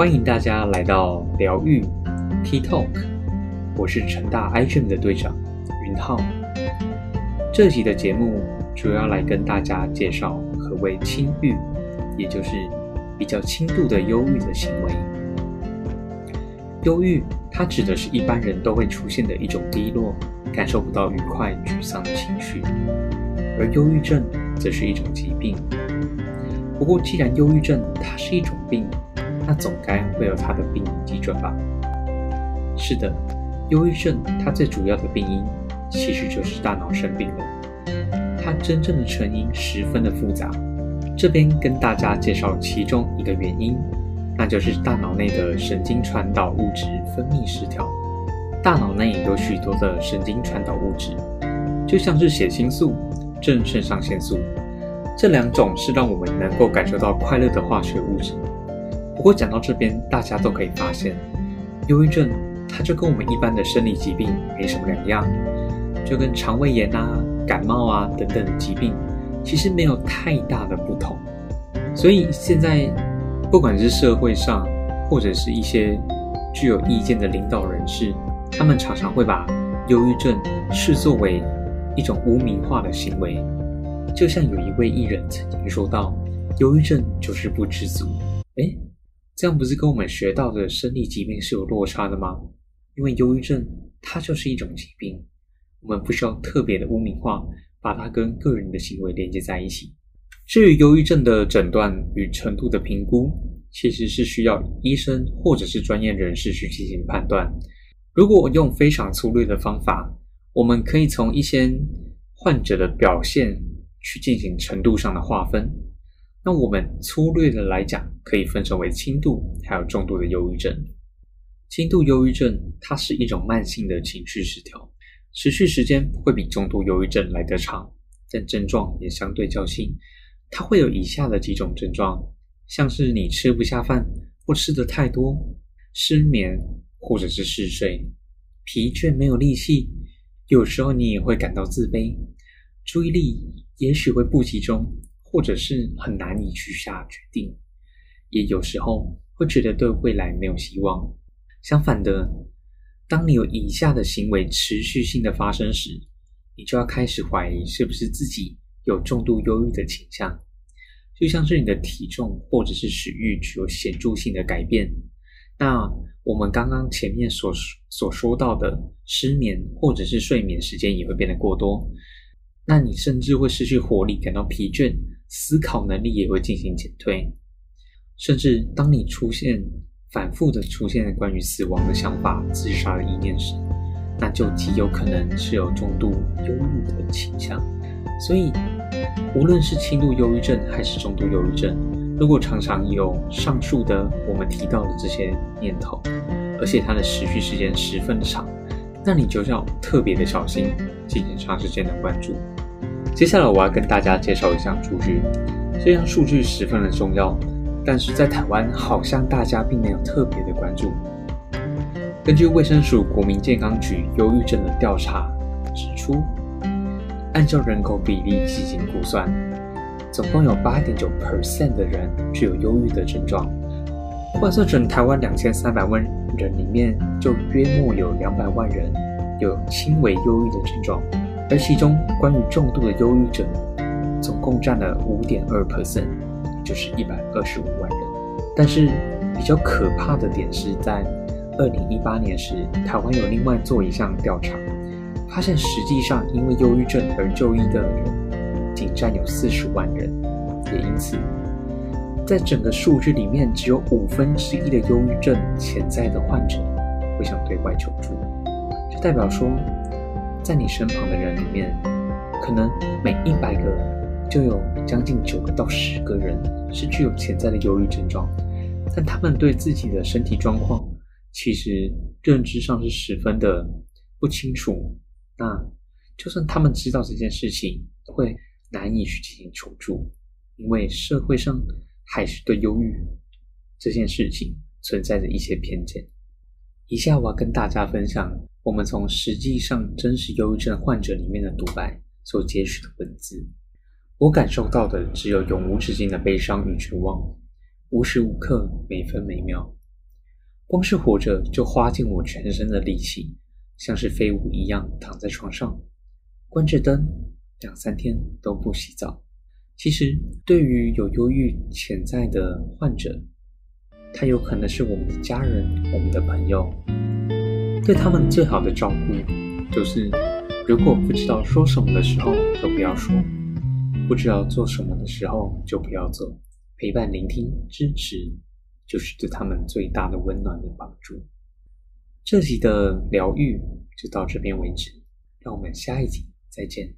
欢迎大家来到疗愈 T Talk，我是成大 iGEM 的队长云浩。这集的节目主要来跟大家介绍何谓轻郁，也就是比较轻度的忧郁的行为。忧郁它指的是一般人都会出现的一种低落、感受不到愉快、沮丧的情绪，而忧郁症则是一种疾病。不过，既然忧郁症它是一种病，那总该会有它的病因基准吧？是的，忧郁症它最主要的病因其实就是大脑生病了。它真正的成因十分的复杂，这边跟大家介绍其中一个原因，那就是大脑内的神经传导物质分泌失调。大脑内有许多的神经传导物质，就像是血清素、正肾上腺素。这两种是让我们能够感受到快乐的化学物质。不过讲到这边，大家都可以发现，忧郁症它就跟我们一般的生理疾病没什么两样，就跟肠胃炎啊、感冒啊等等的疾病，其实没有太大的不同。所以现在，不管是社会上，或者是一些具有意见的领导人士，他们常常会把忧郁症视作为一种污名化的行为。就像有一位艺人曾经说到：“忧郁症就是不知足。”诶，这样不是跟我们学到的生理疾病是有落差的吗？因为忧郁症它就是一种疾病，我们不需要特别的污名化，把它跟个人的行为连接在一起。至于忧郁症的诊断与程度的评估，其实是需要医生或者是专业人士去进行判断。如果用非常粗略的方法，我们可以从一些患者的表现，去进行程度上的划分，那我们粗略的来讲，可以分成为轻度还有重度的忧郁症。轻度忧郁症它是一种慢性的情绪失调，持续时间会比重度忧郁症来得长，但症状也相对较轻。它会有以下的几种症状，像是你吃不下饭或吃得太多、失眠或者是嗜睡、疲倦没有力气，有时候你也会感到自卑。注意力也许会不集中，或者是很难以去下决定，也有时候会觉得对未来没有希望。相反的，当你有以下的行为持续性的发生时，你就要开始怀疑是不是自己有重度忧郁的倾向，就像是你的体重或者是食欲具有显著性的改变。那我们刚刚前面所所说到的失眠或者是睡眠时间也会变得过多。那你甚至会失去活力，感到疲倦，思考能力也会进行减退，甚至当你出现反复的出现关于死亡的想法、自杀的意念时，那就极有可能是有重度忧郁的倾向。所以，无论是轻度忧郁症还是重度忧郁症，如果常常有上述的我们提到的这些念头，而且它的持续时间十分的长。那你就要特别的小心，进行长时间的关注。接下来我要跟大家介绍一项数据，这项数据十分的重要，但是在台湾好像大家并没有特别的关注。根据卫生署国民健康局忧郁症的调查指出，按照人口比例进行估算，总共有八点九 percent 的人具有忧郁的症状。换算成台湾两千三百万人里面，就约莫有两百万人有轻微忧郁的症状，而其中关于重度的忧郁症，总共占了五点二 percent，就是一百二十五万人。但是比较可怕的点是在二零一八年时，台湾有另外做一项调查，发现实际上因为忧郁症而就医的人，仅占有四十万人，也因此。在整个数据里面，只有五分之一的忧郁症潜在的患者会想对外求助，这代表说，在你身旁的人里面，可能每一百个就有将近九个到十个人是具有潜在的忧郁症状，但他们对自己的身体状况其实认知上是十分的不清楚。那就算他们知道这件事情，会难以去进行求助，因为社会上。还是对忧郁这件事情存在着一些偏见。以下我要跟大家分享我们从实际上真实忧郁症患者里面的独白所截取的文字。我感受到的只有永无止境的悲伤与绝望，无时无刻、每分每秒光是活着就花尽我全身的力气，像是废物一样躺在床上，关着灯，两三天都不洗澡。其实，对于有忧郁潜在的患者，他有可能是我们的家人、我们的朋友。对他们最好的照顾，就是如果不知道说什么的时候，就不要说；不知道做什么的时候，就不要做。陪伴、聆听、支持，就是对他们最大的温暖的帮助。这集的疗愈就到这边为止，让我们下一集再见。